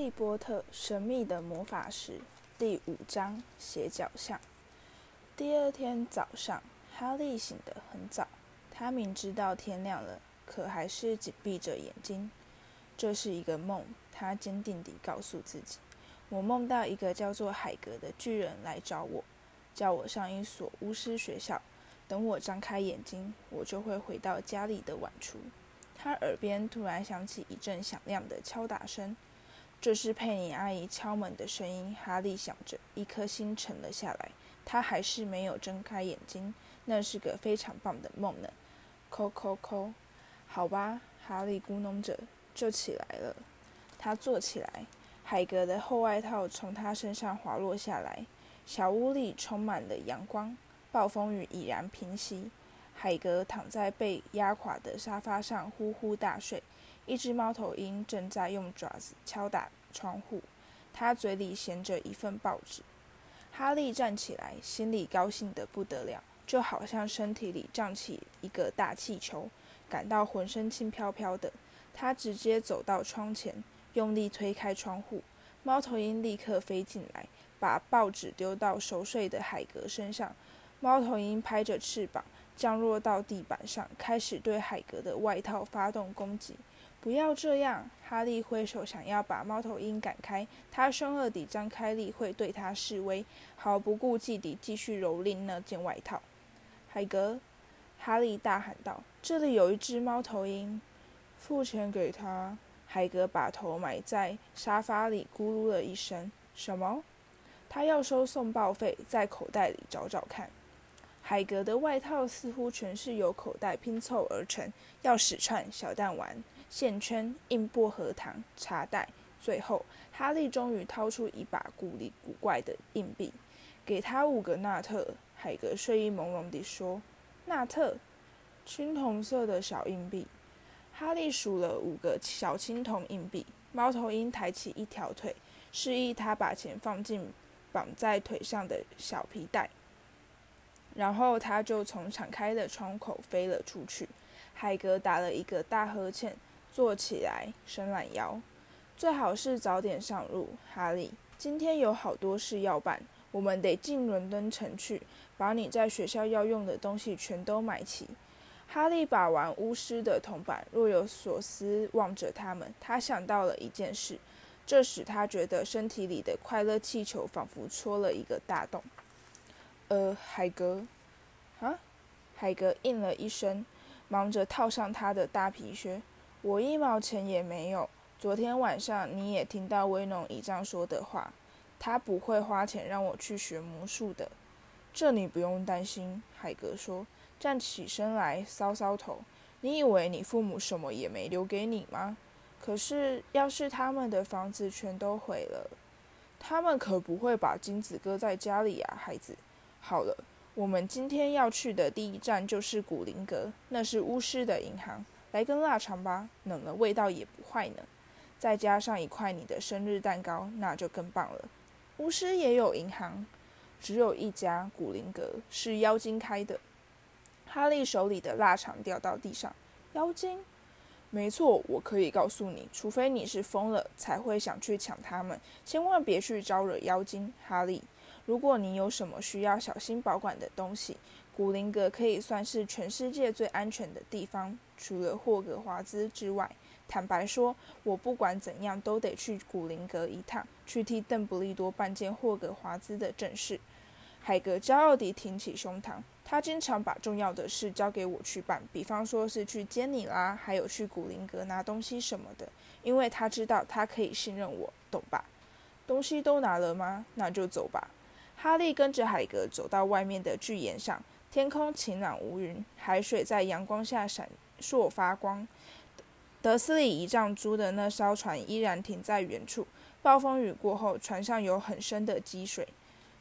利波特：神秘的魔法石第五章斜角巷。第二天早上，哈利醒得很早。他明知道天亮了，可还是紧闭着眼睛。这是一个梦，他坚定地告诉自己：“我梦到一个叫做海格的巨人来找我，叫我上一所巫师学校。等我张开眼睛，我就会回到家里的晚厨。”他耳边突然响起一阵响亮的敲打声。这是佩妮阿姨敲门的声音。哈利想着，一颗心沉了下来。他还是没有睁开眼睛。那是个非常棒的梦呢。叩叩叩，好吧，哈利咕哝着就起来了。他坐起来，海格的厚外套从他身上滑落下来。小屋里充满了阳光，暴风雨已然平息。海格躺在被压垮的沙发上，呼呼大睡。一只猫头鹰正在用爪子敲打窗户，它嘴里衔着一份报纸。哈利站起来，心里高兴得不得了，就好像身体里胀起一个大气球，感到浑身轻飘飘的。他直接走到窗前，用力推开窗户，猫头鹰立刻飞进来，把报纸丢到熟睡的海格身上。猫头鹰拍着翅膀，降落到地板上，开始对海格的外套发动攻击。不要这样！哈利挥手，想要把猫头鹰赶开。他凶恶地张开利会，对他示威，毫不顾忌地继续蹂躏那件外套。海格，哈利大喊道：“这里有一只猫头鹰，付钱给他。”海格把头埋在沙发里，咕噜了一声：“什么？”他要收送报费，在口袋里找找看。海格的外套似乎全是由口袋拼凑而成，钥匙串、小弹丸。线圈、硬薄荷糖、茶袋，最后，哈利终于掏出一把古里古怪的硬币，给他五个纳特。海格睡意朦胧地说：“纳特，青铜色的小硬币。”哈利数了五个小青铜硬币。猫头鹰抬起一条腿，示意他把钱放进绑在腿上的小皮带，然后他就从敞开的窗口飞了出去。海格打了一个大呵欠。坐起来，伸懒腰，最好是早点上路，哈利。今天有好多事要办，我们得进伦敦城去，把你在学校要用的东西全都买齐。哈利把玩巫师的铜板，若有所思望着他们。他想到了一件事，这使他觉得身体里的快乐气球仿佛戳了一个大洞。呃，海格，啊，海格应了一声，忙着套上他的大皮靴。我一毛钱也没有。昨天晚上你也听到威农姨丈说的话，他不会花钱让我去学魔术的。这你不用担心，海格说，站起身来搔搔头。你以为你父母什么也没留给你吗？可是要是他们的房子全都毁了，他们可不会把金子搁在家里呀，孩子。好了，我们今天要去的第一站就是古灵阁，那是巫师的银行。来根腊肠吧，冷了味道也不坏呢。再加上一块你的生日蛋糕，那就更棒了。巫师也有银行，只有一家古灵阁是妖精开的。哈利手里的腊肠掉到地上。妖精？没错，我可以告诉你，除非你是疯了，才会想去抢他们。千万别去招惹妖精，哈利。如果你有什么需要小心保管的东西，古灵阁可以算是全世界最安全的地方。除了霍格华兹之外，坦白说，我不管怎样都得去古灵阁一趟，去替邓布利多办件霍格华兹的正事。海格骄傲地挺起胸膛，他经常把重要的事交给我去办，比方说是去接你啦，还有去古灵阁拿东西什么的，因为他知道他可以信任我，懂吧？东西都拿了吗？那就走吧。哈利跟着海格走到外面的巨岩上，天空晴朗无云，海水在阳光下闪。烁发光。德斯里一丈租的那艘船依然停在原处。暴风雨过后，船上有很深的积水。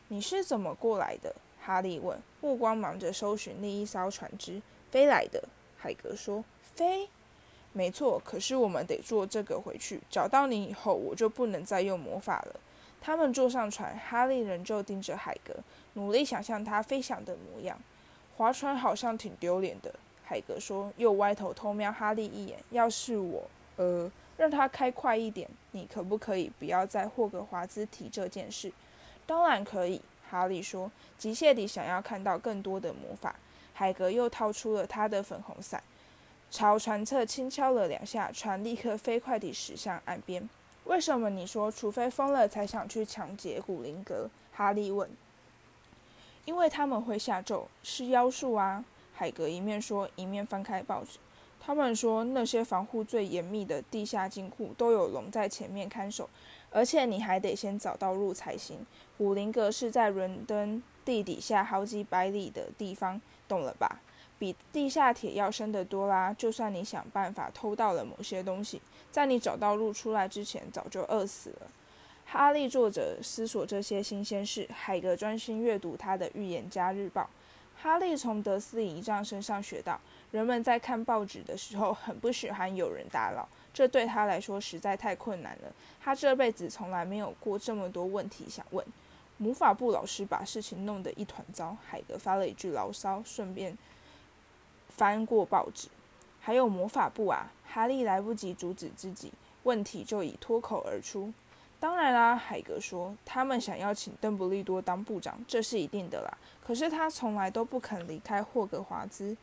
你是怎么过来的？哈利问，目光忙着搜寻另一艘船只。飞来的，海格说。飞？没错。可是我们得坐这个回去。找到你以后，我就不能再用魔法了。他们坐上船，哈利仍旧盯着海格，努力想象他飞翔的模样。划船好像挺丢脸的。海格说，又歪头偷瞄哈利一眼。要是我，呃，让他开快一点。你可不可以不要在霍格华兹提这件事？当然可以，哈利说，急切地想要看到更多的魔法。海格又掏出了他的粉红伞，朝船侧轻敲了两下，船立刻飞快地驶向岸边。为什么你说除非疯了才想去抢劫古灵阁？哈利问。因为他们会下咒，是妖术啊！海格一面说，一面翻开报纸。他们说那些防护最严密的地下金库都有龙在前面看守，而且你还得先找到路才行。古灵阁是在伦敦地底下好几百里的地方。懂了吧？比地下铁要深得多啦！就算你想办法偷到了某些东西，在你找到路出来之前，早就饿死了。哈利坐着思索这些新鲜事，海格专心阅读他的《预言家日报》。哈利从德斯里姨丈身上学到，人们在看报纸的时候很不喜欢有人打扰，这对他来说实在太困难了。他这辈子从来没有过这么多问题想问。魔法部老师把事情弄得一团糟，海格发了一句牢骚，顺便翻过报纸。还有魔法部啊！哈利来不及阻止自己，问题就已脱口而出。当然啦，海格说，他们想要请邓布利多当部长，这是一定的啦。可是他从来都不肯离开霍格华兹，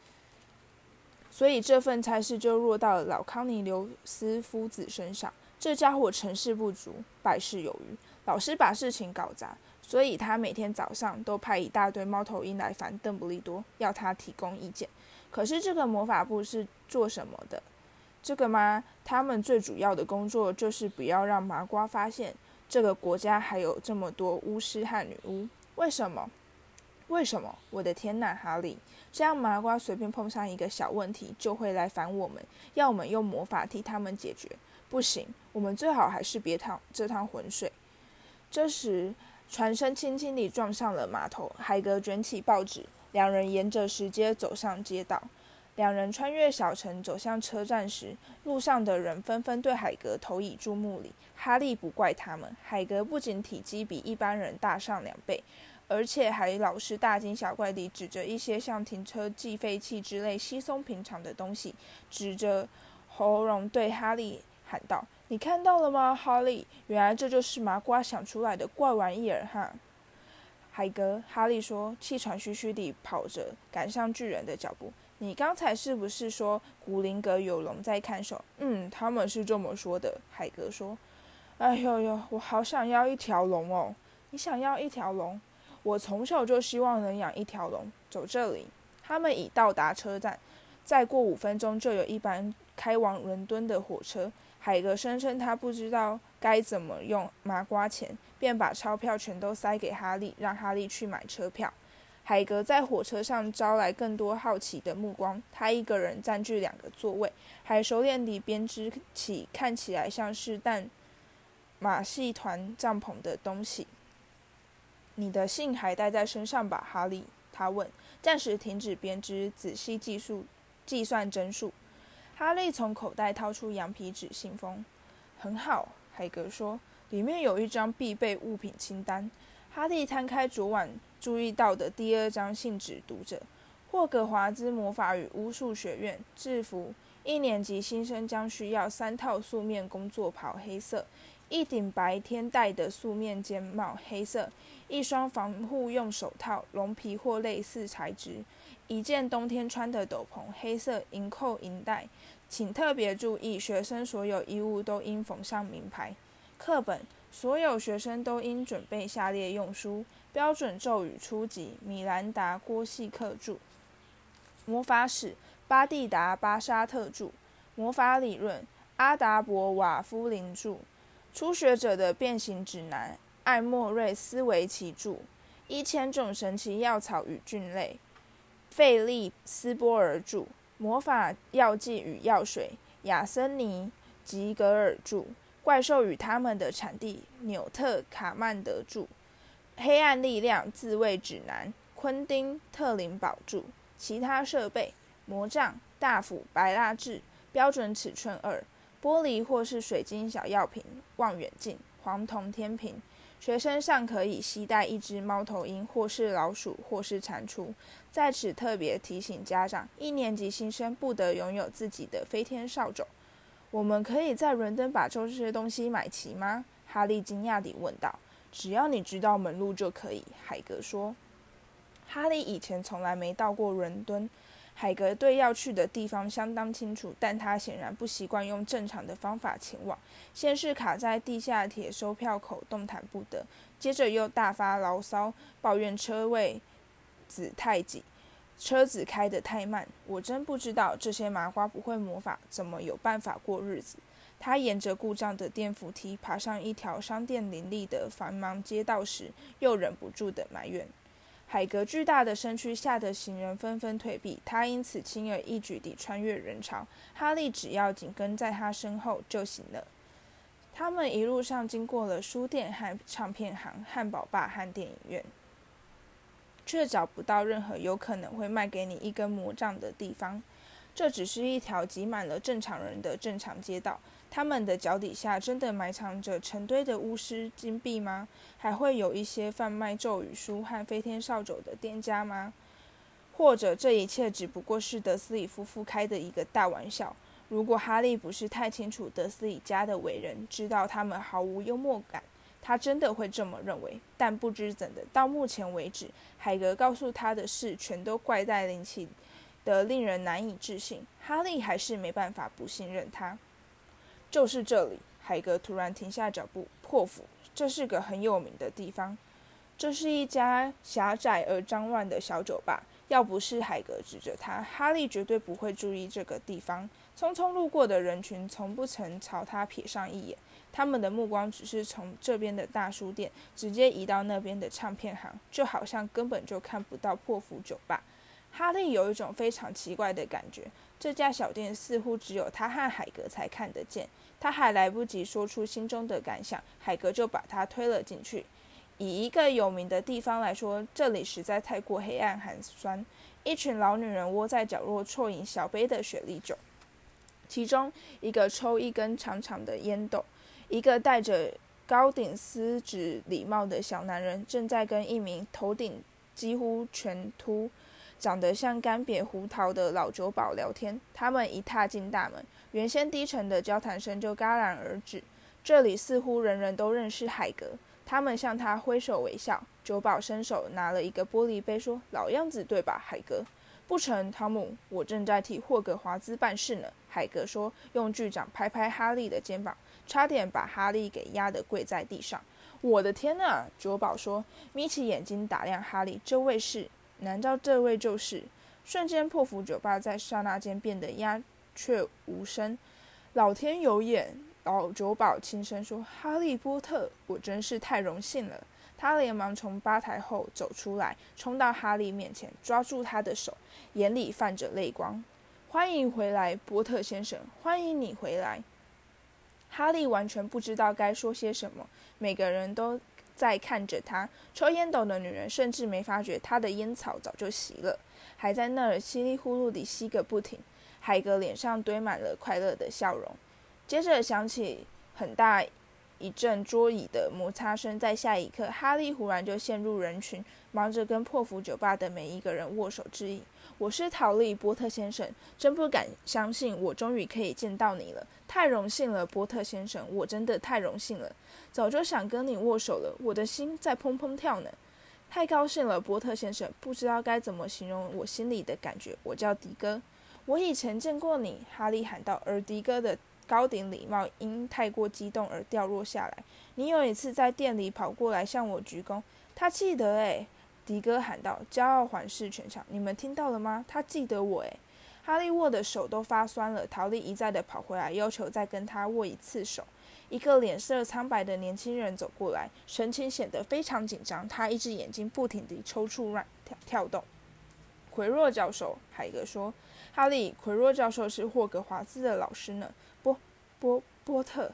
所以这份差事就落到了老康尼留斯夫子身上。这家伙成事不足，败事有余，老是把事情搞砸。所以他每天早上都派一大堆猫头鹰来烦邓布利多，要他提供意见。可是这个魔法部是做什么的？这个吗？他们最主要的工作就是不要让麻瓜发现这个国家还有这么多巫师和女巫。为什么？为什么？我的天呐，哈利！这样麻瓜随便碰上一个小问题就会来烦我们，要我们用魔法替他们解决。不行，我们最好还是别趟这趟浑水。这时。船身轻轻地撞上了码头，海格卷起报纸，两人沿着石阶走上街道。两人穿越小城走向车站时，路上的人纷纷对海格投以注目礼。哈利不怪他们，海格不仅体积比一般人大上两倍，而且还老是大惊小怪地指着一些像停车计费器之类稀松平常的东西，指着喉咙对哈利喊道。你看到了吗，哈利？原来这就是麻瓜想出来的怪玩意儿哈！海格，哈利说，气喘吁吁地跑着赶上巨人的脚步。你刚才是不是说古灵阁有龙在看守？嗯，他们是这么说的。海格说：“哎呦呦，我好想要一条龙哦！你想要一条龙？我从小就希望能养一条龙。走这里。”他们已到达车站，再过五分钟就有一班开往伦敦的火车。海格声称他不知道该怎么用麻瓜钱，便把钞票全都塞给哈利，让哈利去买车票。海格在火车上招来更多好奇的目光。他一个人占据两个座位，还熟练地编织起看起来像是但马戏团帐篷的东西。你的信还带在身上吧，哈利？他问。暂时停止编织，仔细计数计算针数。哈利从口袋掏出羊皮纸信封，很好，海格说，里面有一张必备物品清单。哈利摊开昨晚注意到的第二张信纸，读者：霍格华兹魔法与巫术学院制服，一年级新生将需要三套素面工作袍，黑色；一顶白天戴的素面尖帽，黑色；一双防护用手套，绒皮或类似材质。一件冬天穿的斗篷，黑色银扣银带，请特别注意，学生所有衣物都应缝上名牌。课本，所有学生都应准备下列用书：标准咒语初级，米兰达·郭西克著；魔法史，巴蒂达·巴沙特著；魔法理论，阿达伯·瓦夫林著；初学者的变形指南，艾莫瑞斯维奇著；一千种神奇药草与菌类。费利斯波尔著《魔法药剂与药水》，亚森尼吉格尔著《怪兽与他们的产地》，纽特卡曼德著《黑暗力量自卫指南》，昆汀特林堡著。其他设备：魔杖、大斧、白蜡质、标准尺寸二、玻璃或是水晶小药瓶、望远镜、黄铜天平。学生尚可以携带一只猫头鹰，或是老鼠，或是蟾蜍。在此特别提醒家长：一年级新生不得拥有自己的飞天扫帚。我们可以在伦敦把这些东西买齐吗？哈利惊讶地问道。只要你知道门路就可以，海格说。哈利以前从来没到过伦敦，海格对要去的地方相当清楚，但他显然不习惯用正常的方法前往。先是卡在地下铁收票口动弹不得，接着又大发牢骚，抱怨车位子太挤，车子开得太慢。我真不知道这些麻瓜不会魔法，怎么有办法过日子。他沿着故障的电扶梯爬上一条商店林立的繁忙街道时，又忍不住的埋怨。海格巨大的身躯吓得行人纷纷退避，他因此轻而易举地穿越人潮。哈利只要紧跟在他身后就行了。他们一路上经过了书店和唱片行、汉堡霸和电影院，却找不到任何有可能会卖给你一根魔杖的地方。这只是一条挤满了正常人的正常街道。他们的脚底下真的埋藏着成堆的巫师金币吗？还会有一些贩卖咒语书和飞天扫帚的店家吗？或者这一切只不过是德斯里夫妇开的一个大玩笑？如果哈利不是太清楚德斯里家的为人，知道他们毫无幽默感，他真的会这么认为。但不知怎的，到目前为止，海格告诉他的事全都怪在林奇的，令人难以置信。哈利还是没办法不信任他。就是这里，海格突然停下脚步。破釜，这是个很有名的地方。这是一家狭窄而脏乱的小酒吧。要不是海格指着他，哈利绝对不会注意这个地方。匆匆路过的人群从不曾朝他瞥上一眼，他们的目光只是从这边的大书店直接移到那边的唱片行，就好像根本就看不到破釜酒吧。哈利有一种非常奇怪的感觉，这家小店似乎只有他和海格才看得见。他还来不及说出心中的感想，海格就把他推了进去。以一个有名的地方来说，这里实在太过黑暗寒酸。一群老女人窝在角落啜饮小杯的雪莉酒，其中一个抽一根长长的烟斗。一个戴着高顶丝质礼帽的小男人正在跟一名头顶几乎全秃、长得像干瘪胡桃的老酒保聊天。他们一踏进大门。原先低沉的交谈声就戛然而止。这里似乎人人都认识海格，他们向他挥手微笑。酒保伸手拿了一个玻璃杯，说：“老样子，对吧，海格？”“不成，汤姆，我正在替霍格华兹办事呢。”海格说，用巨掌拍拍哈利的肩膀，差点把哈利给压得跪在地上。“我的天哪！”酒保说，眯起眼睛打量哈利。“这位是？难道这位就是？”瞬间，破釜酒吧在刹那间变得鸦雀无声。老天有眼，老酒保轻声说：“哈利波特，我真是太荣幸了。”他连忙从吧台后走出来，冲到哈利面前，抓住他的手，眼里泛着泪光。“欢迎回来，波特先生，欢迎你回来。”哈利完全不知道该说些什么。每个人都在看着他。抽烟斗的女人甚至没发觉他的烟草早就熄了，还在那儿稀里呼噜地吸个不停。海格脸上堆满了快乐的笑容，接着响起很大一阵桌椅的摩擦声。在下一刻，哈利忽然就陷入人群，忙着跟破釜酒吧的每一个人握手致意。我是陶利波特先生，真不敢相信我终于可以见到你了，太荣幸了，波特先生，我真的太荣幸了，早就想跟你握手了，我的心在砰砰跳呢。太高兴了，波特先生，不知道该怎么形容我心里的感觉。我叫迪哥。我以前见过你，哈利喊道，而迪哥的高顶礼帽因太过激动而掉落下来。你有一次在店里跑过来向我鞠躬，他记得诶。迪哥喊道，骄傲环视全场。你们听到了吗？他记得我诶。哈利握的手都发酸了。陶丽一再的跑回来，要求再跟他握一次手。一个脸色苍白的年轻人走过来，神情显得非常紧张。他一只眼睛不停地抽搐、乱跳跳动。奎若教授，海格说。哈利，奎若教授是霍格华兹的老师呢。波波波特，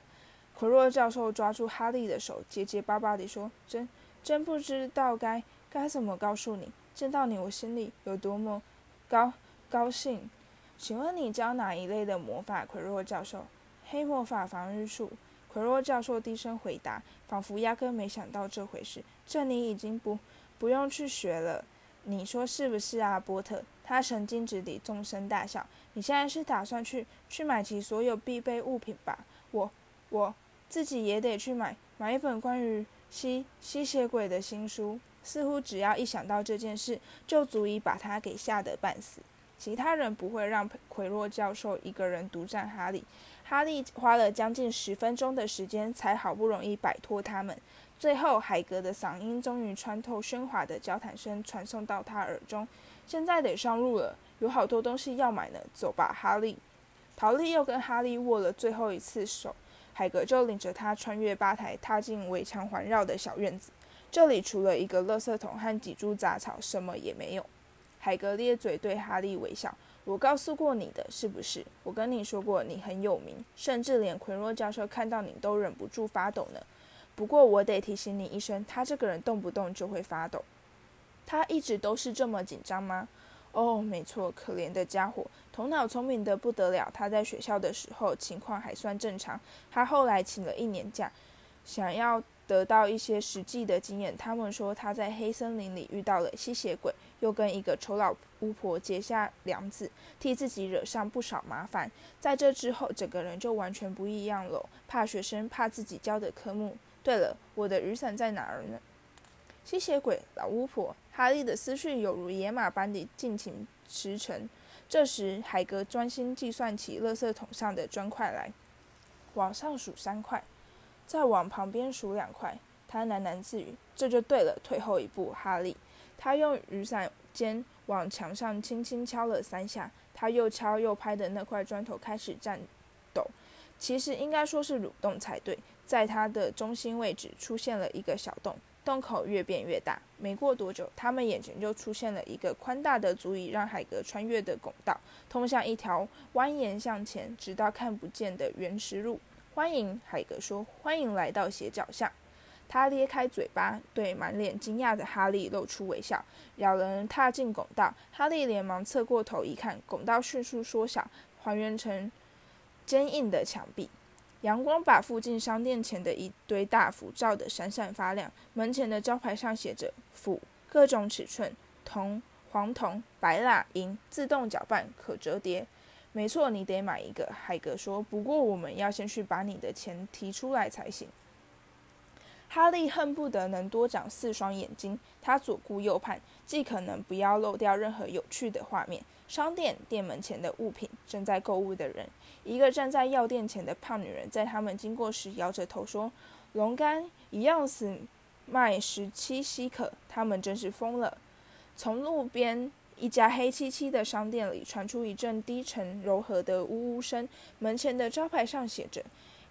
奎若教授抓住哈利的手，结结巴巴地说：“真真不知道该该怎么告诉你，见到你我心里有多么高高兴。请问你教哪一类的魔法？”奎若教授，黑魔法防御术。奎若教授低声回答，仿佛压根没想到这回事。这你已经不不用去学了。你说是不是啊，波特？他神经质地纵声大笑。你现在是打算去去买齐所有必备物品吧？我我自己也得去买买一本关于吸吸血鬼的新书。似乎只要一想到这件事，就足以把他给吓得半死。其他人不会让奎洛教授一个人独占哈利。哈利花了将近十分钟的时间，才好不容易摆脱他们。最后，海格的嗓音终于穿透喧哗的交谈声，传送到他耳中。现在得上路了，有好多东西要买呢。走吧，哈利。陶丽又跟哈利握了最后一次手，海格就领着他穿越吧台，踏进围墙环绕的小院子。这里除了一个垃圾桶和几株杂草，什么也没有。海格咧嘴对哈利微笑：“我告诉过你的，是不是？我跟你说过你很有名，甚至连奎若教授看到你都忍不住发抖呢。”不过我得提醒你一声，他这个人动不动就会发抖。他一直都是这么紧张吗？哦，没错，可怜的家伙，头脑聪明的不得了。他在学校的时候情况还算正常。他后来请了一年假，想要得到一些实际的经验。他们说他在黑森林里遇到了吸血鬼，又跟一个丑老巫婆结下梁子，替自己惹上不少麻烦。在这之后，整个人就完全不一样了，怕学生，怕自己教的科目。对了，我的雨伞在哪儿呢？吸血鬼，老巫婆，哈利的思绪犹如野马般地尽情驰骋。这时，海格专心计算起垃圾桶上的砖块来，往上数三块，再往旁边数两块。他喃喃自语：“这就对了。”退后一步，哈利。他用雨伞尖往墙上轻轻敲了三下，他又敲又拍的那块砖头开始颤抖。其实应该说是蠕动才对。在它的中心位置出现了一个小洞，洞口越变越大。没过多久，他们眼前就出现了一个宽大的、足以让海格穿越的拱道，通向一条蜿蜒向前，直到看不见的原石路。欢迎，海格说：“欢迎来到斜角巷。”他咧开嘴巴，对满脸惊讶的哈利露出微笑。两人踏进拱道，哈利连忙侧过头一看，拱道迅速缩小，还原成坚硬的墙壁。阳光把附近商店前的一堆大幅照得闪闪发亮，门前的招牌上写着“斧”，各种尺寸，铜、黄铜、白蜡、银，自动搅拌，可折叠。没错，你得买一个。海格说：“不过我们要先去把你的钱提出来才行。”哈利恨不得能多长四双眼睛，他左顾右盼，既可能不要漏掉任何有趣的画面。商店店门前的物品，正在购物的人。一个站在药店前的胖女人，在他们经过时摇着头说：“龙肝一样死卖十七西克，他们真是疯了。”从路边一家黑漆漆的商店里传出一阵低沉柔和的呜呜声。门前的招牌上写着：“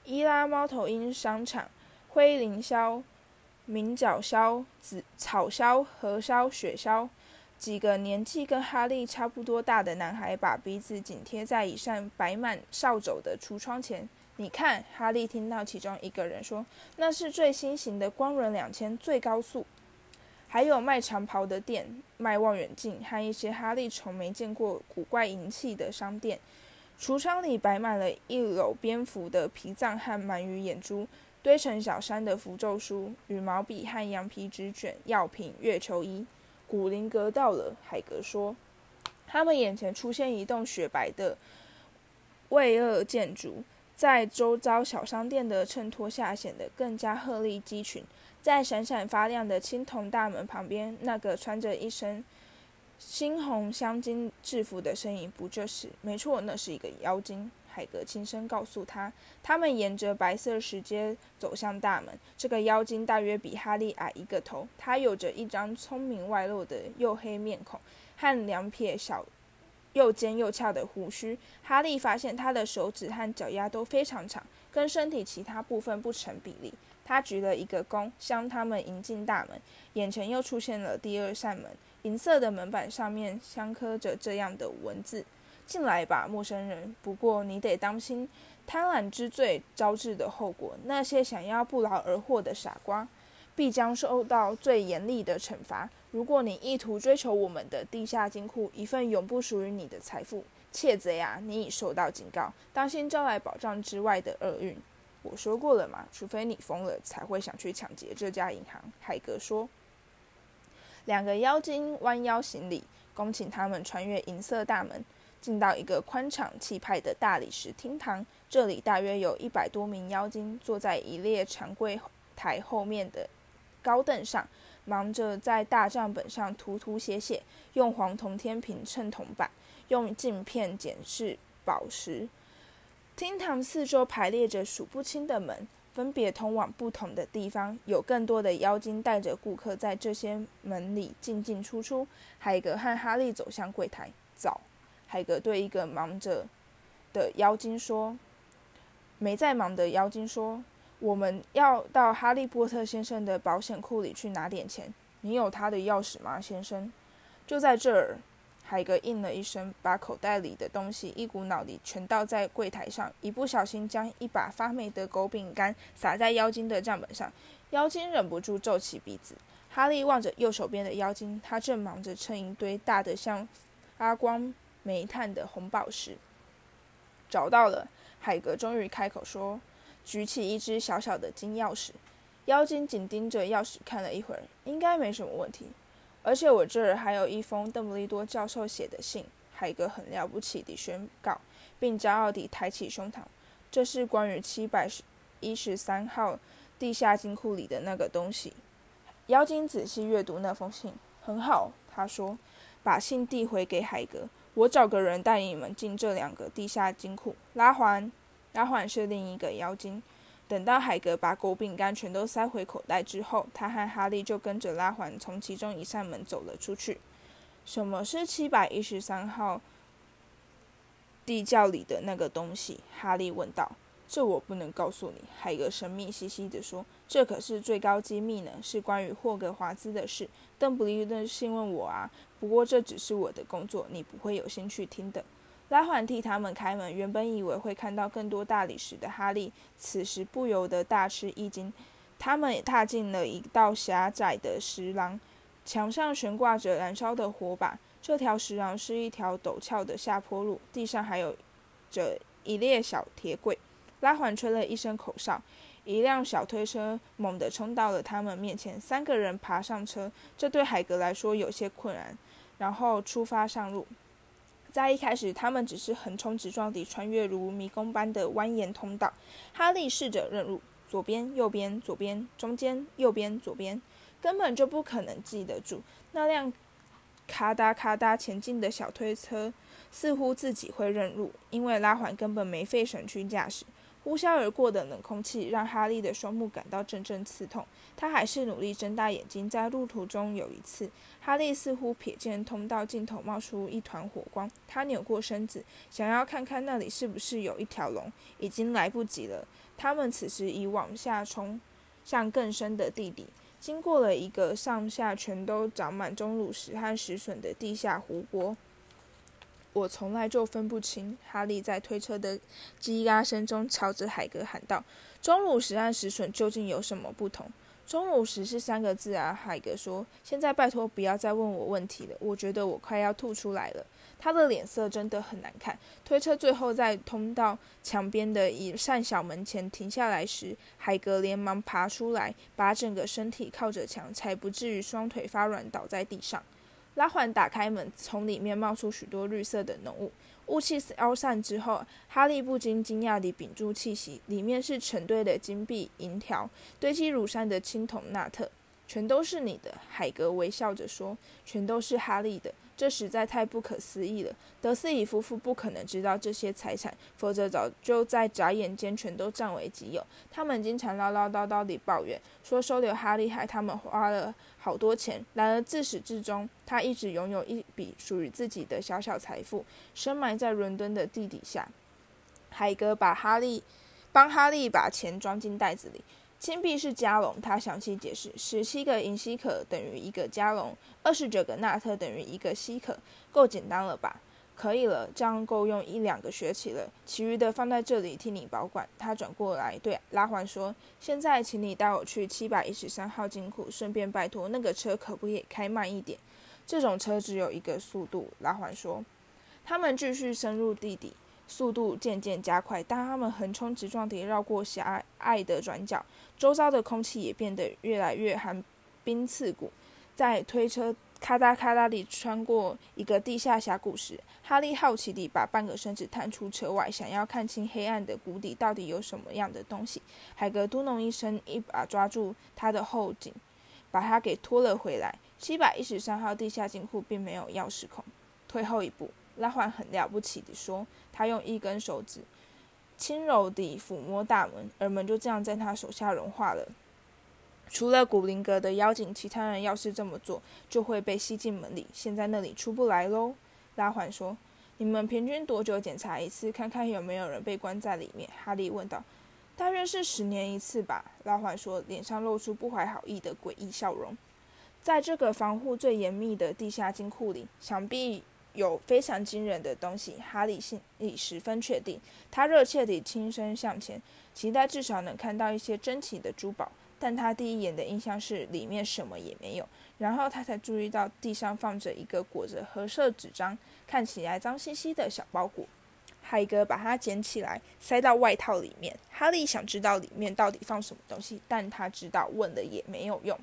伊拉猫头鹰商场，灰林霄、明角霄、紫草霄、河霄、雪霄。”几个年纪跟哈利差不多大的男孩把鼻子紧贴在一扇摆满扫帚的橱窗前。你看，哈利听到其中一个人说：“那是最新型的光轮两千最高速。”还有卖长袍的店，卖望远镜和一些哈利从没见过古怪银器的商店。橱窗里摆满了一篓蝙蝠的皮藏和鳗鱼眼珠，堆成小山的符咒书、羽毛笔和羊皮纸卷、药品、月球衣。古灵阁到了，海格说。他们眼前出现一栋雪白的巍峨建筑，在周遭小商店的衬托下，显得更加鹤立鸡群。在闪闪发亮的青铜大门旁边，那个穿着一身猩红镶金制服的身影，不就是？没错，那是一个妖精。海格轻声告诉他：“他们沿着白色石阶走向大门。这个妖精大约比哈利矮一个头，他有着一张聪明外露的黝黑面孔和两撇小、又尖又翘的胡须。哈利发现他的手指和脚丫都非常长，跟身体其他部分不成比例。他举了一个弓，向他们迎进大门。眼前又出现了第二扇门，银色的门板上面镶刻着这样的文字。”进来吧，陌生人。不过你得当心贪婪之罪招致的后果。那些想要不劳而获的傻瓜，必将受到最严厉的惩罚。如果你意图追求我们的地下金库，一份永不属于你的财富，窃贼啊，你已受到警告，当心招来保障之外的厄运。我说过了嘛，除非你疯了，才会想去抢劫这家银行。海格说。两个妖精弯腰行礼，恭请他们穿越银色大门，进到一个宽敞气派的大理石厅堂。这里大约有一百多名妖精坐在一列长柜台后面的高凳上，忙着在大账本上涂涂写写，用黄铜天平称铜板，用镜片检视宝石。厅堂四周排列着数不清的门。分别通往不同的地方，有更多的妖精带着顾客在这些门里进进出出。海格和哈利走向柜台，早。海格对一个忙着的妖精说：“没在忙的妖精说，我们要到哈利波特先生的保险库里去拿点钱。你有他的钥匙吗，先生？就在这儿。”海格应了一声，把口袋里的东西一股脑地全倒在柜台上，一不小心将一把发霉的狗饼干撒在妖精的账本上。妖精忍不住皱起鼻子。哈利望着右手边的妖精，他正忙着称一堆大的像发光煤炭的红宝石。找到了，海格终于开口说，举起一只小小的金钥匙。妖精紧盯着钥匙看了一会儿，应该没什么问题。而且我这儿还有一封邓布利多教授写的信，海格很了不起地宣告，并骄傲地抬起胸膛。这是关于七百一十三号地下金库里的那个东西。妖精仔细阅读那封信，很好，他说，把信递回给海格。我找个人带你们进这两个地下金库。拉环，拉环是另一个妖精。等到海格把狗饼干全都塞回口袋之后，他和哈利就跟着拉环从其中一扇门走了出去。什么是七百一十三号地窖里的那个东西？哈利问道。这我不能告诉你，海格神秘兮兮地说。这可是最高机密呢，是关于霍格华兹的事。邓布利多信问我啊，不过这只是我的工作，你不会有兴趣听的。拉环替他们开门，原本以为会看到更多大理石的哈利，此时不由得大吃一惊。他们踏进了一道狭窄的石廊，墙上悬挂着燃烧的火把。这条石廊是一条陡峭的下坡路，地上还有着一列小铁轨。拉环吹了一声口哨，一辆小推车猛地冲到了他们面前。三个人爬上车，这对海格来说有些困难，然后出发上路。在一开始，他们只是横冲直撞地穿越如迷宫般的蜿蜒通道。哈利试着认路，左边、右边、左边、中间、右边、左边，根本就不可能记得住。那辆咔嗒咔嗒前进的小推车似乎自己会认路，因为拉环根本没费神去驾驶。呼啸而过的冷空气让哈利的双目感到阵阵刺痛，他还是努力睁大眼睛。在路途中，有一次，哈利似乎瞥见通道尽头冒出一团火光，他扭过身子，想要看看那里是不是有一条龙。已经来不及了，他们此时已往下冲向更深的地底，经过了一个上下全都长满钟乳石和石笋的地下湖泊。我从来就分不清。哈利在推车的叽呀声中朝着海格喊道：“钟乳石和石笋究竟有什么不同？”“钟乳石是三个字啊。”海格说。“现在拜托不要再问我问题了，我觉得我快要吐出来了。”他的脸色真的很难看。推车最后在通道墙边的一扇小门前停下来时，海格连忙爬出来，把整个身体靠着墙，才不至于双腿发软倒在地上。拉环打开门，从里面冒出许多绿色的浓雾。雾气消散之后，哈利不禁惊讶地屏住气息，里面是成堆的金币、银条，堆积如山的青铜纳特。全都是你的，海格微笑着说。全都是哈利的。这实在太不可思议了。德斯里夫妇不可能知道这些财产，否则早就在眨眼间全都占为己有。他们经常唠唠叨叨地抱怨，说收留哈利害他们花了好多钱。然而自始至终，他一直拥有一笔属于自己的小小财富，深埋在伦敦的地底下。海格把哈利帮哈利把钱装进袋子里。金币是加龙，他详细解释：十七个银西可等于一个加龙，二十九个纳特等于一个西可，够简单了吧？可以了，这样够用一两个学期了。其余的放在这里替你保管。他转过来对拉环说：“现在，请你带我去七百一十三号金库，顺便拜托那个车可不可以开慢一点？这种车只有一个速度。”拉环说。他们继续深入地底。速度渐渐加快，当他们横冲直撞地绕过狭隘的转角，周遭的空气也变得越来越寒冰刺骨。在推车咔嗒咔嗒地穿过一个地下峡谷时，哈利好奇地把半个身子探出车外，想要看清黑暗的谷底到底有什么样的东西。海格嘟哝一声，一把抓住他的后颈，把他给拖了回来。七百一十三号地下金库并没有钥匙孔。退后一步，拉环很了不起地说：“他用一根手指轻柔地抚摸大门，而门就这样在他手下融化了。除了古灵阁的妖精，其他人要是这么做，就会被吸进门里，陷在那里出不来喽。”拉环说：“你们平均多久检查一次，看看有没有人被关在里面？”哈利问道。“大约是十年一次吧。”拉环说，脸上露出不怀好意的诡异笑容。在这个防护最严密的地下金库里，想必。有非常惊人的东西，哈利心里十分确定。他热切地轻身向前，期待至少能看到一些珍奇的珠宝。但他第一眼的印象是里面什么也没有。然后他才注意到地上放着一个裹着褐色纸张、看起来脏兮兮的小包裹。海格把它捡起来，塞到外套里面。哈利想知道里面到底放什么东西，但他知道问了也没有用。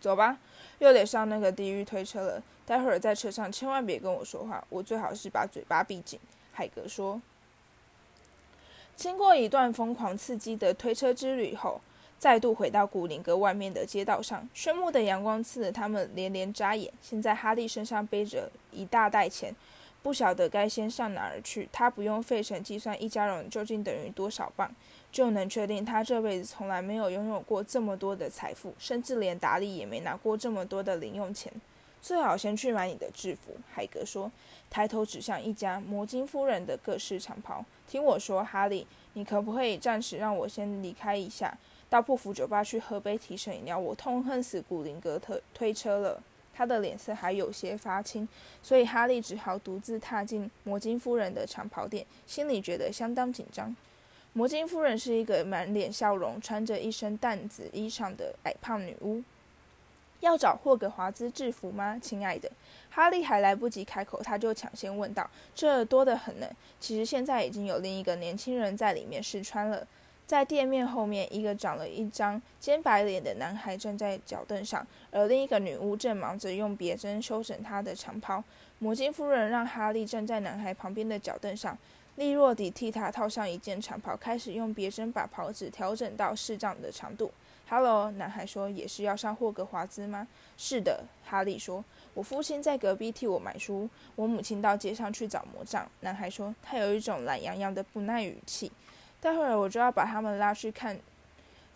走吧，又得上那个地狱推车了。待会儿在车上千万别跟我说话，我最好是把嘴巴闭紧。”海格说。经过一段疯狂刺激的推车之旅后，再度回到古灵阁外面的街道上，炫目的阳光刺得他们连连眨眼。现在哈利身上背着一大袋钱，不晓得该先上哪儿去。他不用费神计算一家人究竟等于多少磅，就能确定他这辈子从来没有拥有过这么多的财富，甚至连达利也没拿过这么多的零用钱。最好先去买你的制服，海格说，抬头指向一家魔晶夫人的各式长袍。听我说，哈利，你可不可以暂时让我先离开一下，到布福酒吧去喝杯提神饮料？我痛恨死古灵格特推车了。他的脸色还有些发青，所以哈利只好独自踏进魔晶夫人的长袍店，心里觉得相当紧张。魔晶夫人是一个满脸笑容、穿着一身淡紫衣裳的矮胖女巫。要找霍格华兹制服吗，亲爱的？哈利还来不及开口，他就抢先问道：“这多得很呢。其实现在已经有另一个年轻人在里面试穿了。在店面后面，一个长了一张尖白脸的男孩站在脚凳上，而另一个女巫正忙着用别针修整他的长袍。魔镜夫人让哈利站在男孩旁边的脚凳上，利落地替他套上一件长袍，开始用别针把袍子调整到适当的长度。” Hello，男孩说：“也是要上霍格华兹吗？”“是的。”哈利说。“我父亲在隔壁替我买书，我母亲到街上去找魔杖。”男孩说。他有一种懒洋洋的不耐语气。待会儿我就要把他们拉去看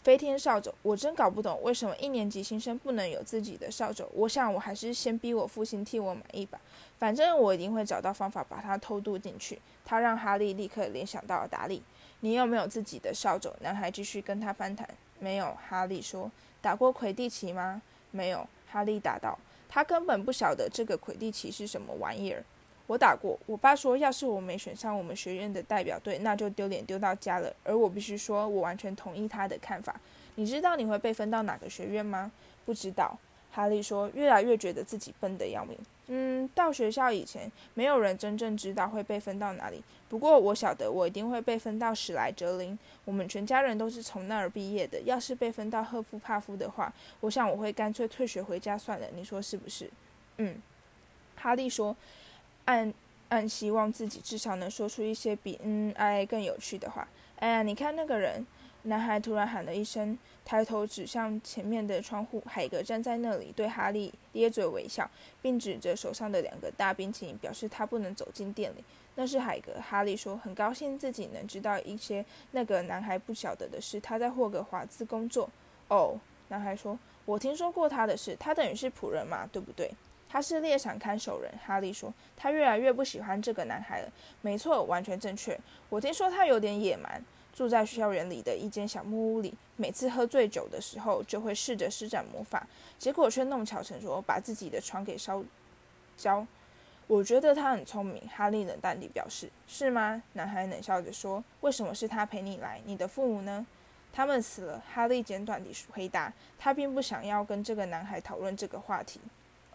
飞天扫帚。我真搞不懂为什么一年级新生不能有自己的扫帚。我想我还是先逼我父亲替我买一把，反正我一定会找到方法把它偷渡进去。他让哈利立刻联想到了达利。你有没有自己的扫帚？男孩继续跟他攀谈。没有，哈利说。打过魁地奇吗？没有，哈利答道。他根本不晓得这个魁地奇是什么玩意儿。我打过。我爸说，要是我没选上我们学院的代表队，那就丢脸丢到家了。而我必须说，我完全同意他的看法。你知道你会被分到哪个学院吗？不知道。哈利说，越来越觉得自己笨得要命。嗯，到学校以前，没有人真正知道会被分到哪里。不过我晓得，我一定会被分到史莱哲林。我们全家人都是从那儿毕业的。要是被分到赫夫帕夫的话，我想我会干脆退学回家算了。你说是不是？嗯，哈利说，暗暗希望自己至少能说出一些比嗯哎更有趣的话。哎呀，你看那个人。男孩突然喊了一声，抬头指向前面的窗户。海格站在那里，对哈利咧嘴微笑，并指着手上的两个大冰淇淋，表示他不能走进店里。那是海格。哈利说：“很高兴自己能知道一些那个男孩不晓得的事。他在霍格华兹工作。”哦，男孩说：“我听说过他的事。他等于是仆人嘛，对不对？”他是猎场看守人。哈利说：“他越来越不喜欢这个男孩了。”没错，完全正确。我听说他有点野蛮。住在校园里的一间小木屋里，每次喝醉酒的时候，就会试着施展魔法，结果却弄巧成拙，把自己的床给烧焦。我觉得他很聪明，哈利冷淡地表示。是吗？男孩冷笑着说。为什么是他陪你来？你的父母呢？他们死了。哈利简短地回答。他并不想要跟这个男孩讨论这个话题。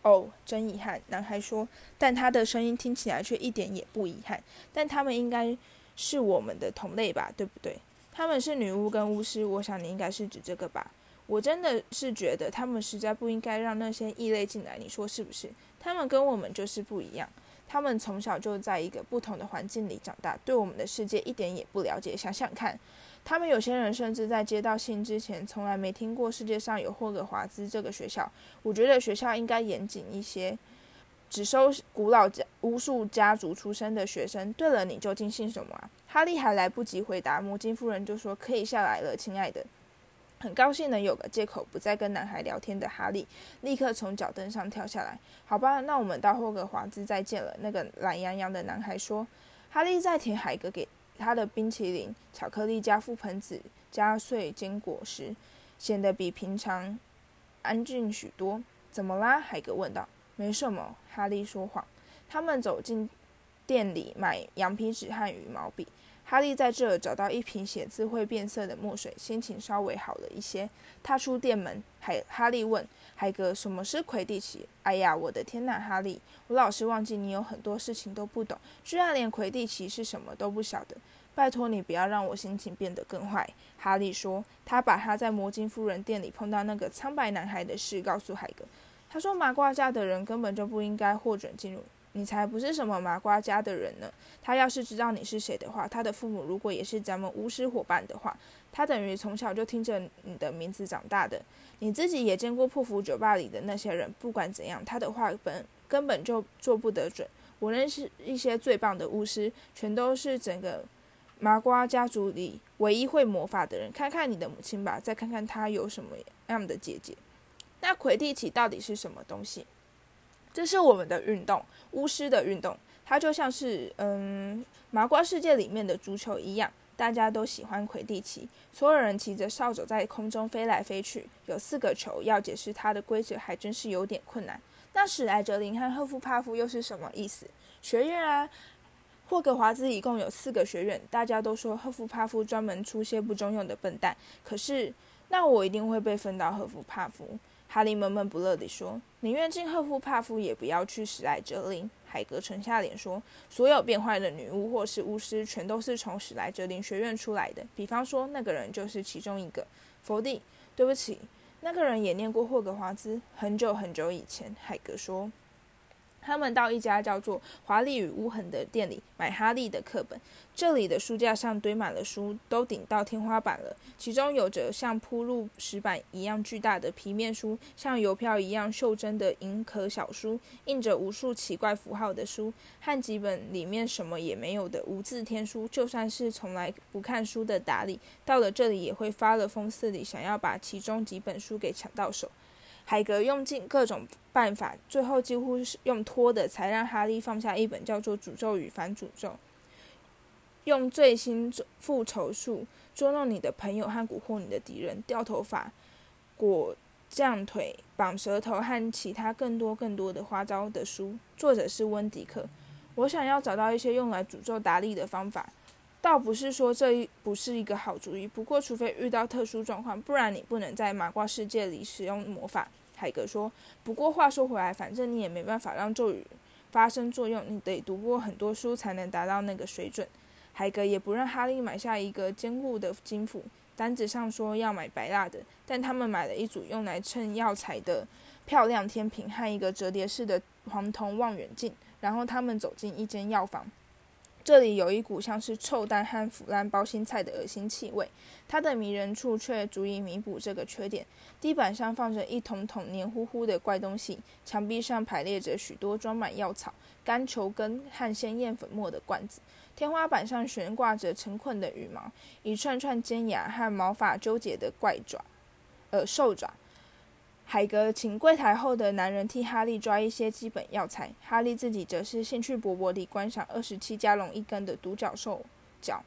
哦，真遗憾，男孩说，但他的声音听起来却一点也不遗憾。但他们应该。是我们的同类吧，对不对？他们是女巫跟巫师，我想你应该是指这个吧。我真的是觉得他们实在不应该让那些异类进来，你说是不是？他们跟我们就是不一样，他们从小就在一个不同的环境里长大，对我们的世界一点也不了解。想想看，他们有些人甚至在接到信之前，从来没听过世界上有霍格华兹这个学校。我觉得学校应该严谨一些，只收古老家巫术家族出身的学生。对了，你究竟姓什么啊？哈利还来不及回答，魔镜夫人就说：“可以下来了，亲爱的。”很高兴能有个借口不再跟男孩聊天的哈利，立刻从脚凳上跳下来。好吧，那我们到霍格华兹再见了。那个懒洋洋的男孩说。哈利在填海格给他的冰淇淋、巧克力加覆盆子加碎坚果时，显得比平常安静许多。怎么啦？海格问道。没什么，哈利说谎。他们走进店里买羊皮纸和羽毛笔。哈利在这儿找到一瓶写字会变色的墨水，心情稍微好了一些。踏出店门，海哈利问海格：“什么是魁地奇？”“哎呀，我的天哪，哈利！我老是忘记你有很多事情都不懂，居然连魁地奇是什么都不晓得。拜托你不要让我心情变得更坏。”哈利说。他把他在魔镜夫人店里碰到那个苍白男孩的事告诉海格。他说：“麻瓜家的人根本就不应该获准进入。”你才不是什么麻瓜家的人呢！他要是知道你是谁的话，他的父母如果也是咱们巫师伙伴的话，他等于从小就听着你的名字长大的。你自己也见过破釜酒吧里的那些人，不管怎样，他的话本根本就做不得准。我认识一些最棒的巫师，全都是整个麻瓜家族里唯一会魔法的人。看看你的母亲吧，再看看她有什么样的姐姐。那魁地奇到底是什么东西？这是我们的运动，巫师的运动。它就像是嗯，麻瓜世界里面的足球一样，大家都喜欢魁地奇。所有人骑着扫帚在空中飞来飞去，有四个球，要解释它的规则还真是有点困难。那史莱哲林和赫夫帕夫又是什么意思？学院啊，霍格华兹一共有四个学院，大家都说赫夫帕夫专门出些不中用的笨蛋。可是，那我一定会被分到赫夫帕夫。哈利闷闷不乐地说：“宁愿进赫夫帕夫，也不要去史莱哲林。”海格沉下脸说：“所有变坏的女巫或是巫师，全都是从史莱哲林学院出来的。比方说，那个人就是其中一个。”佛地，对不起，那个人也念过霍格华兹，很久很久以前。海格说。他们到一家叫做《华丽与污痕》的店里买哈利的课本。这里的书架上堆满了书，都顶到天花板了。其中有着像铺路石板一样巨大的皮面书，像邮票一样袖珍的银壳小书，印着无数奇怪符号的书，和几本里面什么也没有的无字天书。就算是从来不看书的达里，到了这里也会发了疯似的想要把其中几本书给抢到手。海格用尽各种办法，最后几乎是用拖的，才让哈利放下一本叫做《诅咒与反诅咒》，用最新复仇术捉弄你的朋友和蛊惑你的敌人，掉头发、裹降腿、绑舌头和其他更多更多的花招的书。作者是温迪克。我想要找到一些用来诅咒达利的方法，倒不是说这一不是一个好主意。不过，除非遇到特殊状况，不然你不能在麻瓜世界里使用魔法。海格说：“不过话说回来，反正你也没办法让咒语发生作用，你得读过很多书才能达到那个水准。”海格也不让哈利买下一个坚固的金斧，单子上说要买白蜡的，但他们买了一组用来称药材的漂亮天平和一个折叠式的黄铜望远镜，然后他们走进一间药房。这里有一股像是臭蛋和腐烂包心菜的恶心气味，它的迷人处却足以弥补这个缺点。地板上放着一桶桶黏糊糊的怪东西，墙壁上排列着许多装满药草、干球根和鲜艳粉末的罐子，天花板上悬挂着成捆的羽毛，一串串尖牙和毛发纠结的怪爪，呃，兽爪。海格请柜台后的男人替哈利抓一些基本药材，哈利自己则是兴趣勃勃地观赏二十七加龙一根的独角兽角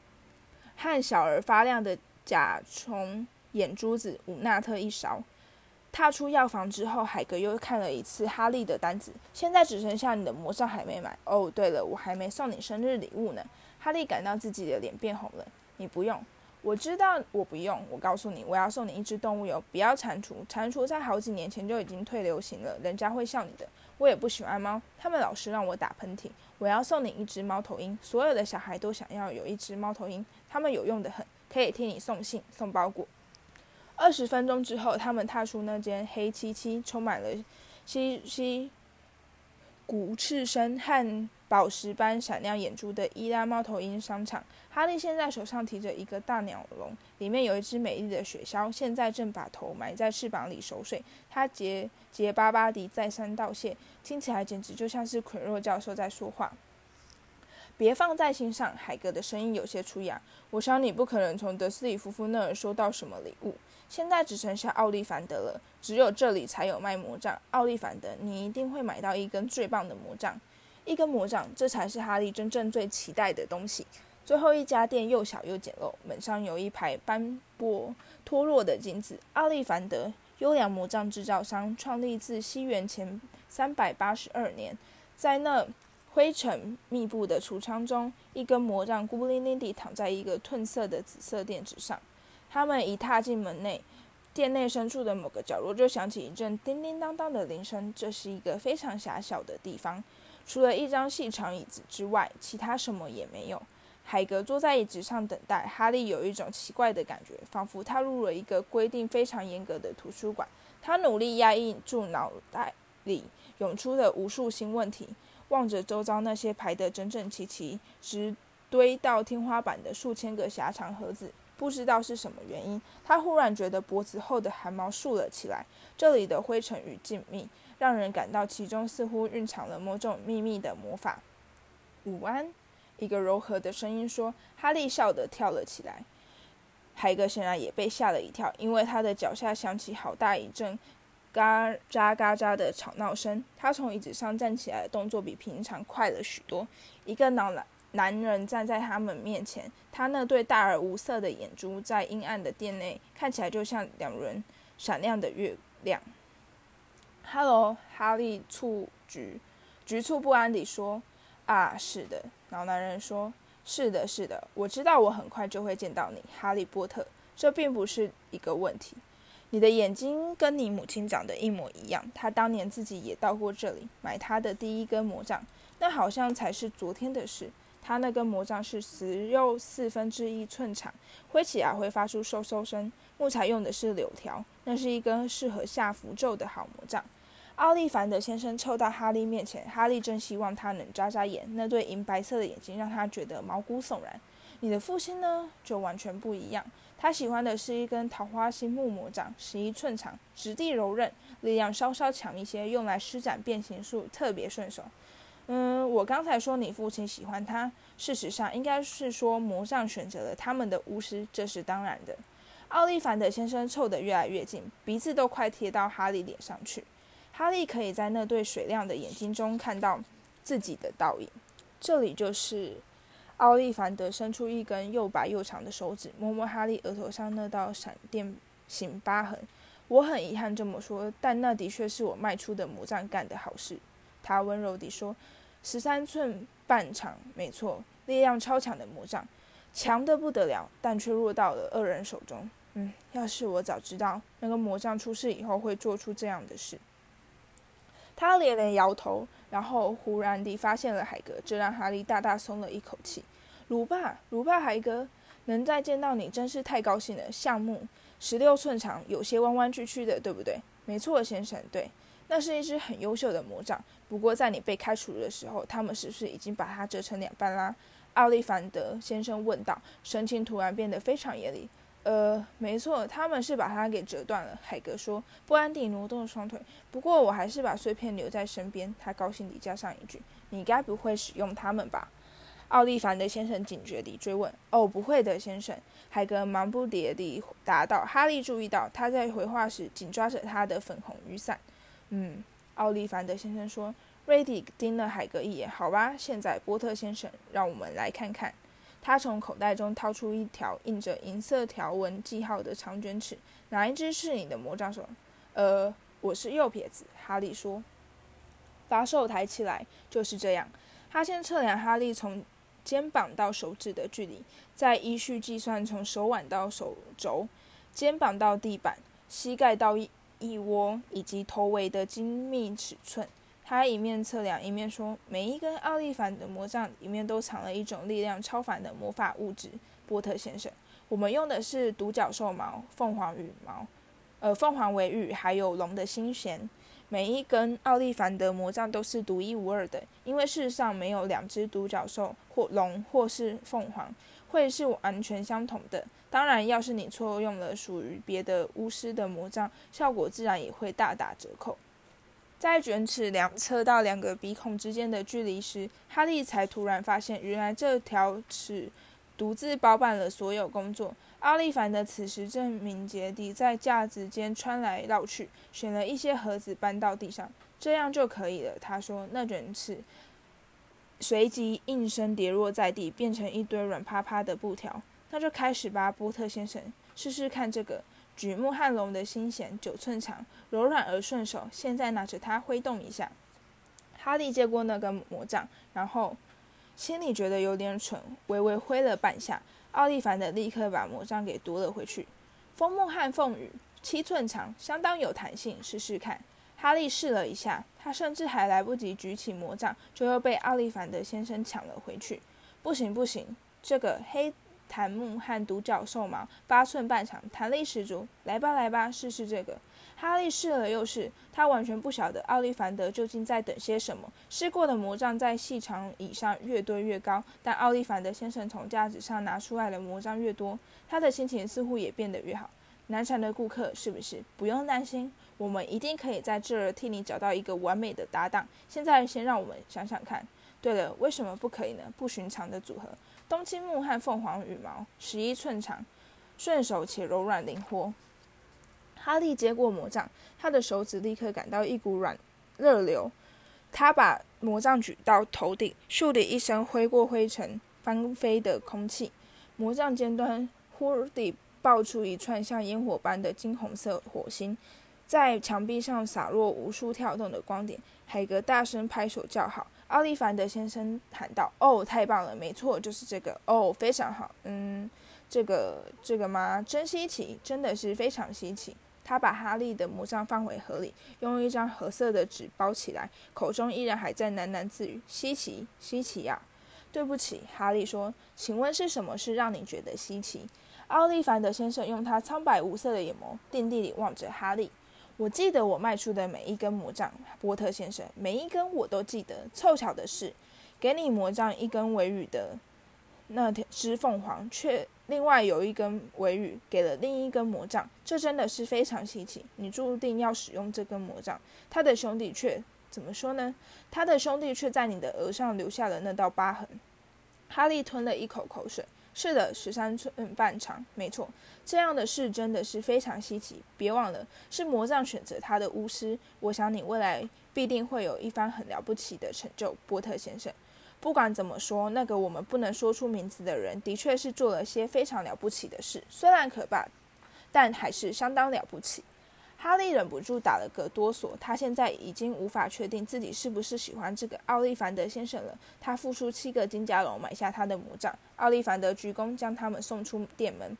和小而发亮的甲虫眼珠子五纳特一勺。踏出药房之后，海格又看了一次哈利的单子，现在只剩下你的魔杖还没买。哦，对了，我还没送你生日礼物呢。哈利感到自己的脸变红了。你不用。我知道我不用，我告诉你，我要送你一只动物油，不要蟾蜍。蟾蜍在好几年前就已经退流行了，人家会笑你的。我也不喜欢猫，他们老是让我打喷嚏。我要送你一只猫头鹰，所有的小孩都想要有一只猫头鹰，他们有用的很，可以替你送信、送包裹。二十分钟之后，他们踏出那间黑漆漆、充满了稀稀骨刺声和宝石般闪亮眼珠的伊拉猫头鹰商场。哈利现在手上提着一个大鸟笼，里面有一只美丽的雪橇，现在正把头埋在翅膀里熟睡。他结结巴巴地再三道谢，听起来简直就像是奎若教授在说话。别放在心上，海格的声音有些粗哑。我想你不可能从德斯里夫妇那儿收到什么礼物。现在只剩下奥利凡德了，只有这里才有卖魔杖。奥利凡德，你一定会买到一根最棒的魔杖，一根魔杖，这才是哈利真正最期待的东西。最后一家店又小又简陋，门上有一排斑驳脱落的金子。奥利凡德优良魔杖制造商，创立自西元前三百八十二年，在那。灰尘密布的橱窗中，一根魔杖孤零零地躺在一个褪色的紫色垫子上。他们一踏进门内，店内深处的某个角落就响起一阵叮叮当当的铃声。这是一个非常狭小的地方，除了一张细长椅子之外，其他什么也没有。海格坐在椅子上等待。哈利有一种奇怪的感觉，仿佛踏入了一个规定非常严格的图书馆。他努力压抑住脑袋里涌出的无数新问题。望着周遭那些排得整整齐齐、直堆到天花板的数千个狭长盒子，不知道是什么原因，他忽然觉得脖子后的汗毛竖了起来。这里的灰尘与静谧，让人感到其中似乎蕴藏了某种秘密的魔法。午安，一个柔和的声音说。哈利笑得跳了起来。海格显然也被吓了一跳，因为他的脚下响起好大一阵。嘎喳嘎喳的吵闹声，他从椅子上站起来的动作比平常快了许多。一个老男男人站在他们面前，他那对大而无色的眼珠在阴暗的店内看起来就像两轮闪亮的月亮。“Hello，哈利，醋局局促不安地说：“啊，是的。”老男人说：“是的，是的，我知道，我很快就会见到你，哈利波特。这并不是一个问题。”你的眼睛跟你母亲长得一模一样。她当年自己也到过这里买她的第一根魔杖，那好像才是昨天的事。她那根魔杖是十又四分之一寸长，挥起来会发出嗖嗖声。木材用的是柳条，那是一根适合下符咒的好魔杖。奥利凡德先生凑到哈利面前，哈利真希望他能眨眨眼，那对银白色的眼睛让他觉得毛骨悚然。你的父亲呢，就完全不一样。他喜欢的是一根桃花心木魔杖，十一寸长，质地柔韧，力量稍稍强一些，用来施展变形术特别顺手。嗯，我刚才说你父亲喜欢它，事实上应该是说魔杖选择了他们的巫师，这是当然的。奥利凡德先生凑得越来越近，鼻子都快贴到哈利脸上去。哈利可以在那对水亮的眼睛中看到自己的倒影。这里就是。奥利凡德伸出一根又白又长的手指，摸摸哈利额头上那道闪电形疤痕。我很遗憾这么说，但那的确是我迈出的魔杖干的好事。他温柔地说：“十三寸半长，没错，力量超强的魔杖，强的不得了，但却落到了恶人手中。嗯，要是我早知道那个魔杖出事以后会做出这样的事。”他连连摇头，然后忽然地发现了海格，这让哈利大大松了一口气。鲁爸，鲁爸，海格，能再见到你真是太高兴了。橡木，十六寸长，有些弯弯曲曲的，对不对？没错，先生，对，那是一只很优秀的魔杖。不过在你被开除的时候，他们是不是已经把它折成两半啦？奥利凡德先生问道，神情突然变得非常严厉。呃，没错，他们是把它给折断了。海格说，不安地挪动了双腿。不过我还是把碎片留在身边。他高兴地加上一句：“你该不会使用它们吧？”奥利凡德先生警觉地追问：“哦，不会的，先生。”海格忙不迭地答道。哈利注意到他在回话时紧抓着他的粉红雨伞。嗯，奥利凡德先生说。瑞迪盯了海格一眼。好吧，现在波特先生，让我们来看看。他从口袋中掏出一条印着银色条纹记号的长卷尺。哪一只是你的魔杖手？呃，我是右撇子。哈利说。把手抬起来，就是这样。他先测量哈利从肩膀到手指的距离，再依序计算从手腕到手肘、肩膀到地板、膝盖到腋窝以及头围的精密尺寸。他一面测量，一面说：“每一根奥利凡的魔杖里面都藏了一种力量超凡的魔法物质，波特先生。我们用的是独角兽毛、凤凰羽毛，呃，凤凰尾羽，还有龙的心弦。每一根奥利凡的魔杖都是独一无二的，因为世上没有两只独角兽或龙或是凤凰会是完全相同的。当然，要是你错用了属于别的巫师的魔杖，效果自然也会大打折扣。在卷尺量测到两个鼻孔之间的距离时，哈利才突然发现，原来这条尺独自包办了所有工作。奥利凡的此时正敏捷地在架子间穿来绕去，选了一些盒子搬到地上，这样就可以了。他说：“那卷尺随即应声跌落在地，变成一堆软趴趴的布条。那就开始吧，波特先生，试试看这个举木汉龙的心弦，九寸长，柔软而顺手。现在拿着它挥动一下。”哈利接过那根魔杖，然后心里觉得有点蠢，微微挥了半下。奥利凡的立刻把魔杖给夺了回去。枫木和凤羽七寸长，相当有弹性，试试看。哈利试了一下，他甚至还来不及举起魔杖，就又被奥利凡的先生抢了回去。不行不行，这个黑檀木和独角兽毛八寸半长，弹力十足。来吧来吧，试试这个。哈利试了又试，他完全不晓得奥利凡德究竟在等些什么。试过的魔杖在细长椅上越堆越高，但奥利凡德先生从架子上拿出来的魔杖越多，他的心情似乎也变得越好。难缠的顾客是不是？不用担心，我们一定可以在这儿替你找到一个完美的搭档。现在先让我们想想看。对了，为什么不可以呢？不寻常的组合：冬青木和凤凰羽毛，十一寸长，顺手且柔软灵活。哈利接过魔杖，他的手指立刻感到一股软热流。他把魔杖举到头顶，咻的一声挥过灰尘，翻飞的空气。魔杖尖端忽地爆出一串像烟火般的金红色火星，在墙壁上洒落无数跳动的光点。海格大声拍手叫好。奥利凡德先生喊道：“哦，太棒了！没错，就是这个。哦，非常好。嗯，这个这个吗？真稀奇，真的是非常稀奇。”他把哈利的魔杖放回盒里，用一张褐色的纸包起来，口中依然还在喃喃自语：“稀奇，稀奇呀！”对不起，哈利说：“请问是什么事让你觉得稀奇？”奥利凡德先生用他苍白无色的眼眸定定地望着哈利。“我记得我卖出的每一根魔杖，波特先生，每一根我都记得。凑巧的是，给你魔杖一根尾羽的那只凤凰却……”另外有一根尾羽给了另一根魔杖，这真的是非常稀奇。你注定要使用这根魔杖，他的兄弟却怎么说呢？他的兄弟却在你的额上留下了那道疤痕。哈利吞了一口口水。是的，十三寸半长，没错。这样的事真的是非常稀奇。别忘了，是魔杖选择他的巫师。我想你未来必定会有一番很了不起的成就，波特先生。不管怎么说，那个我们不能说出名字的人，的确是做了些非常了不起的事。虽然可怕，但还是相当了不起。哈利忍不住打了个哆嗦。他现在已经无法确定自己是不是喜欢这个奥利凡德先生了。他付出七个金加龙买下他的魔杖。奥利凡德鞠躬，将他们送出店门。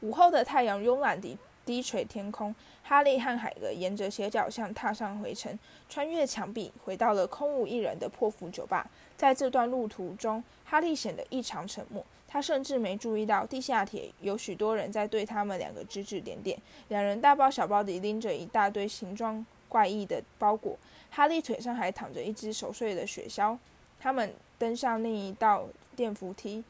午后的太阳慵懒地低垂天空。哈利和海格沿着斜角巷踏上回程，穿越墙壁，回到了空无一人的破釜酒吧。在这段路途中，哈利显得异常沉默。他甚至没注意到地下铁有许多人在对他们两个指指点点。两人大包小包地拎着一大堆形状怪异的包裹，哈利腿上还躺着一只熟睡的雪橇。他们登上另一道电扶梯，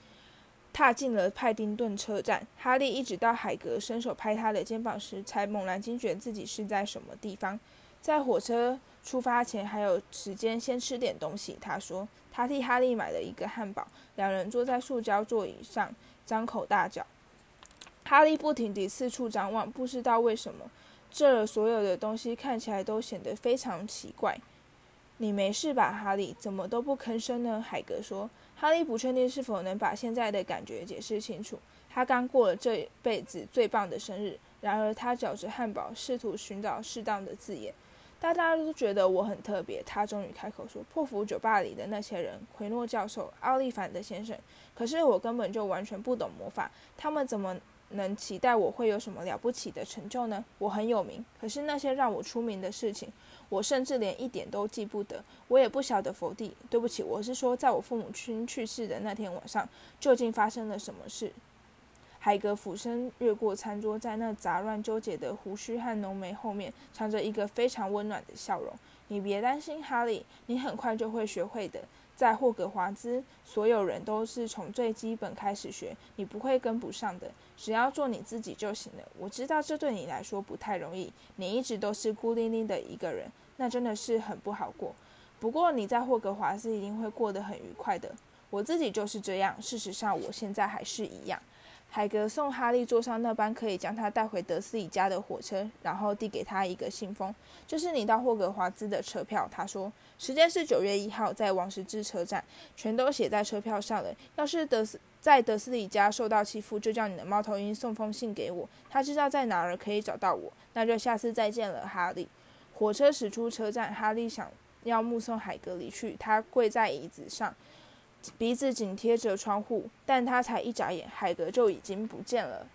踏进了派丁顿车站。哈利一直到海格伸手拍他的肩膀时，才猛然惊觉自己是在什么地方。在火车出发前还有时间先吃点东西，他说。他替哈利买了一个汉堡，两人坐在塑胶座椅上，张口大嚼。哈利不停地四处张望，不知道为什么，这儿所有的东西看起来都显得非常奇怪。你没事吧，哈利？怎么都不吭声呢？海格说。哈利不确定是否能把现在的感觉解释清楚。他刚过了这辈子最棒的生日，然而他嚼着汉堡，试图寻找适当的字眼。大家都觉得我很特别。他终于开口说：“破釜酒吧里的那些人，奎诺教授、奥利凡德先生。可是我根本就完全不懂魔法，他们怎么能期待我会有什么了不起的成就呢？我很有名，可是那些让我出名的事情，我甚至连一点都记不得。我也不晓得佛地。对不起，我是说，在我父母亲去世的那天晚上，究竟发生了什么事。”海格俯身越过餐桌，在那杂乱纠结的胡须和浓眉后面，藏着一个非常温暖的笑容。你别担心，哈利，你很快就会学会的。在霍格华兹，所有人都是从最基本开始学，你不会跟不上的。只要做你自己就行了。我知道这对你来说不太容易，你一直都是孤零零的一个人，那真的是很不好过。不过你在霍格华兹一定会过得很愉快的。我自己就是这样，事实上我现在还是一样。海格送哈利坐上那班可以将他带回德斯里家的火车，然后递给他一个信封，这是你到霍格华兹的车票。他说，时间是九月一号，在王石之车站，全都写在车票上了。要是德斯在德斯里家受到欺负，就叫你的猫头鹰送封信给我，他知道在哪儿可以找到我。那就下次再见了，哈利。火车驶出车站，哈利想要目送海格离去，他跪在椅子上。鼻子紧贴着窗户，但他才一眨眼，海格就已经不见了。